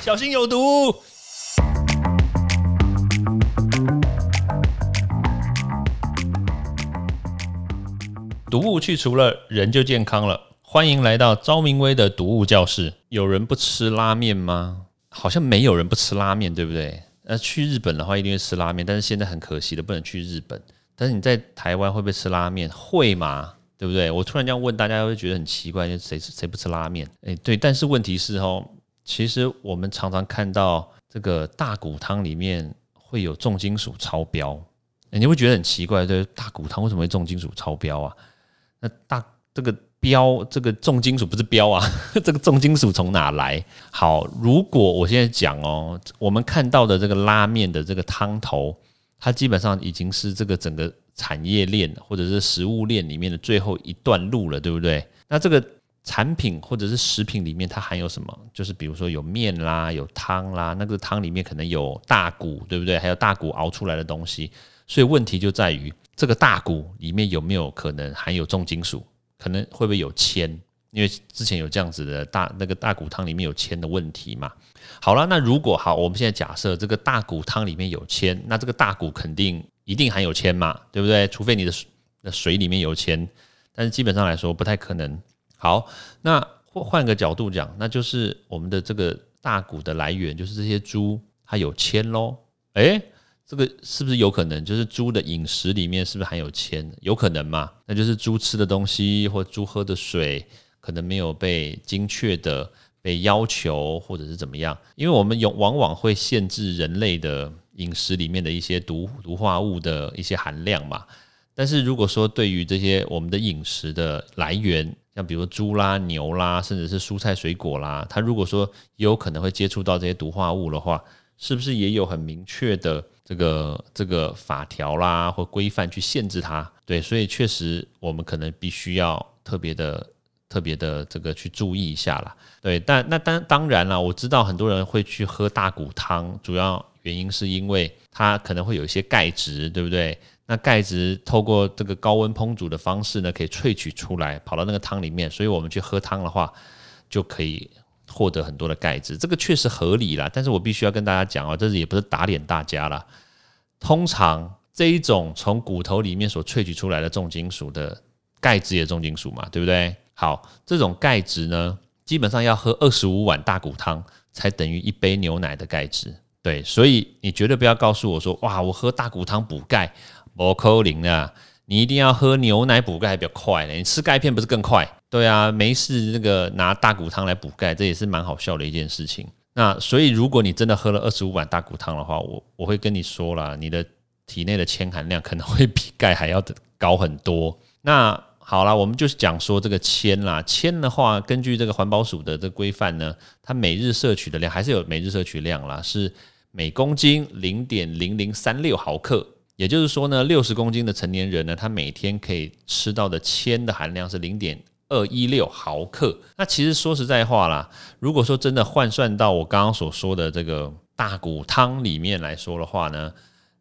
小心有毒。毒物去除了，人就健康了。欢迎来到昭明威的毒物教室。有人不吃拉面吗？好像没有人不吃拉面，对不对？那去日本的话，一定会吃拉面。但是现在很可惜的，不能去日本。但是你在台湾会不会吃拉面？会吗？对不对？我突然这样问大家，会觉得很奇怪，谁谁不吃拉面？诶，对。但是问题是哦，其实我们常常看到这个大骨汤里面会有重金属超标，你会觉得很奇怪，对？大骨汤为什么会重金属超标啊？那大这个标，这个重金属不是标啊？这个重金属从哪来？好，如果我现在讲哦，我们看到的这个拉面的这个汤头，它基本上已经是这个整个产业链或者是食物链里面的最后一段路了，对不对？那这个产品或者是食品里面它含有什么？就是比如说有面啦，有汤啦，那个汤里面可能有大骨，对不对？还有大骨熬出来的东西，所以问题就在于。这个大骨里面有没有可能含有重金属？可能会不会有铅？因为之前有这样子的大那个大骨汤里面有铅的问题嘛。好了，那如果好，我们现在假设这个大骨汤里面有铅，那这个大骨肯定一定含有铅嘛，对不对？除非你的水水里面有铅，但是基本上来说不太可能。好，那换换个角度讲，那就是我们的这个大骨的来源就是这些猪它有铅喽，诶。这个是不是有可能？就是猪的饮食里面是不是含有铅？有可能嘛？那就是猪吃的东西或猪喝的水可能没有被精确的被要求，或者是怎么样？因为我们有往往会限制人类的饮食里面的一些毒毒化物的一些含量嘛。但是如果说对于这些我们的饮食的来源，像比如猪啦、牛啦，甚至是蔬菜水果啦，它如果说有可能会接触到这些毒化物的话，是不是也有很明确的？这个这个法条啦或规范去限制它，对，所以确实我们可能必须要特别的特别的这个去注意一下啦。对，但那当当然了，我知道很多人会去喝大骨汤，主要原因是因为它可能会有一些钙质，对不对？那钙质透过这个高温烹煮的方式呢，可以萃取出来，跑到那个汤里面，所以我们去喝汤的话，就可以。获得很多的钙质，这个确实合理啦。但是我必须要跟大家讲哦，这是也不是打脸大家啦。通常这一种从骨头里面所萃取出来的重金属的钙质也重金属嘛，对不对？好，这种钙质呢，基本上要喝二十五碗大骨汤才等于一杯牛奶的钙质。对，所以你绝对不要告诉我说，哇，我喝大骨汤补钙，不可能啊！你一定要喝牛奶补钙还比较快呢。你吃钙片不是更快？对啊，没事，那个拿大骨汤来补钙，这也是蛮好笑的一件事情。那所以，如果你真的喝了二十五碗大骨汤的话，我我会跟你说了，你的体内的铅含量可能会比钙还要的高很多。那好了，我们就是讲说这个铅啦，铅的话，根据这个环保署的这规范呢，它每日摄取的量还是有每日摄取量啦，是每公斤零点零零三六毫克。也就是说呢，六十公斤的成年人呢，他每天可以吃到的铅的含量是零点。二一六毫克，那其实说实在话啦，如果说真的换算到我刚刚所说的这个大骨汤里面来说的话呢，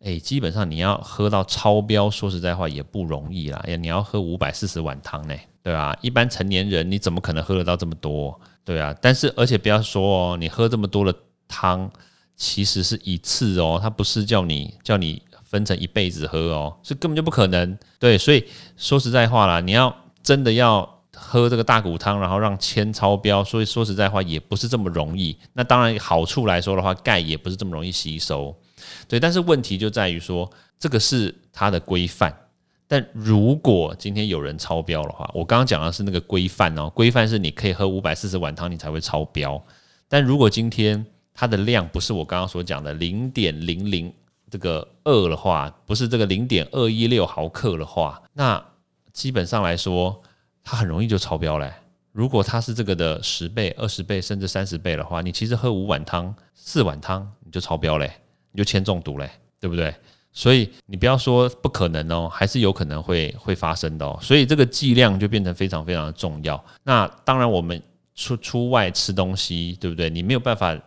诶，基本上你要喝到超标，说实在话也不容易啦。呀，你要喝五百四十碗汤呢，对吧？一般成年人你怎么可能喝得到这么多？对啊，但是而且不要说哦，你喝这么多的汤，其实是一次哦，它不是叫你叫你分成一辈子喝哦，是根本就不可能。对，所以说实在话啦，你要真的要。喝这个大骨汤，然后让铅超标，所以说实在话也不是这么容易。那当然好处来说的话，钙也不是这么容易吸收，对。但是问题就在于说，这个是它的规范。但如果今天有人超标的话，我刚刚讲的是那个规范哦，规范是你可以喝五百四十碗汤，你才会超标。但如果今天它的量不是我刚刚所讲的零点零零这个二的话，不是这个零点二一六毫克的话，那基本上来说。它很容易就超标嘞。如果它是这个的十倍、二十倍甚至三十倍的话，你其实喝五碗汤、四碗汤你就超标嘞，你就铅中毒嘞，对不对？所以你不要说不可能哦，还是有可能会会发生的哦。所以这个剂量就变成非常非常的重要。那当然，我们出出外吃东西，对不对？你没有办法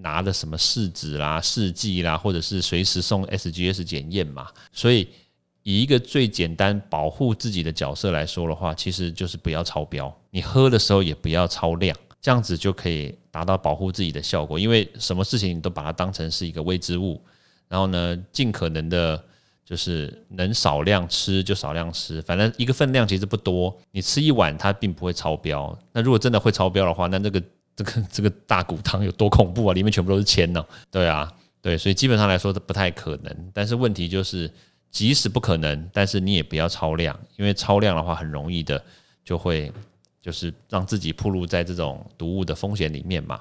拿的什么试纸啦、试剂啦，或者是随时送 SGS 检验嘛，所以。以一个最简单保护自己的角色来说的话，其实就是不要超标。你喝的时候也不要超量。这样子就可以达到保护自己的效果。因为什么事情你都把它当成是一个未知物，然后呢，尽可能的，就是能少量吃就少量吃，反正一个分量其实不多，你吃一碗它并不会超标。那如果真的会超标的话，那这个这个这个大骨汤有多恐怖啊？里面全部都是铅呢。对啊，对，所以基本上来说不太可能。但是问题就是，即使不可能，但是你也不要超量，因为超量的话很容易的就会就是让自己暴露在这种毒物的风险里面嘛。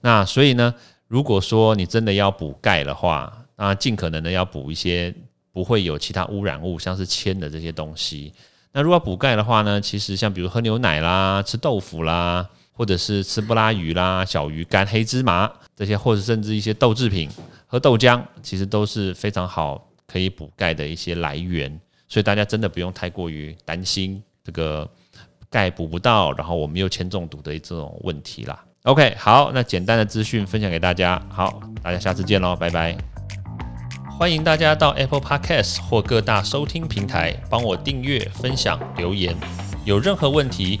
那所以呢，如果说你真的要补钙的话，那尽可能的要补一些。不会有其他污染物，像是铅的这些东西。那如果补钙的话呢？其实像比如喝牛奶啦、吃豆腐啦，或者是吃布拉鱼啦、小鱼干、黑芝麻这些，或者甚至一些豆制品、喝豆浆，其实都是非常好可以补钙的一些来源。所以大家真的不用太过于担心这个钙补不到，然后我们又铅中毒的这种问题啦。OK，好，那简单的资讯分享给大家，好，大家下次见喽，拜拜。欢迎大家到 Apple Podcast 或各大收听平台帮我订阅、分享、留言。有任何问题